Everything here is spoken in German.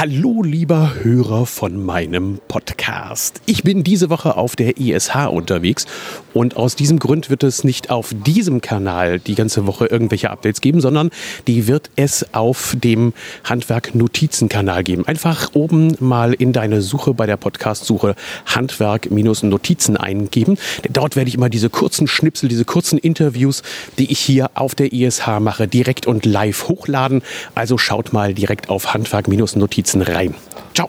Hallo, lieber Hörer von meinem Podcast. Ich bin diese Woche auf der ISH unterwegs und aus diesem Grund wird es nicht auf diesem Kanal die ganze Woche irgendwelche Updates geben, sondern die wird es auf dem Handwerk Notizen Kanal geben. Einfach oben mal in deine Suche bei der Podcast-Suche Handwerk-Notizen eingeben. Dort werde ich immer diese kurzen Schnipsel, diese kurzen Interviews, die ich hier auf der ISH mache, direkt und live hochladen. Also schaut mal direkt auf Handwerk-Notizen rein. Ciao.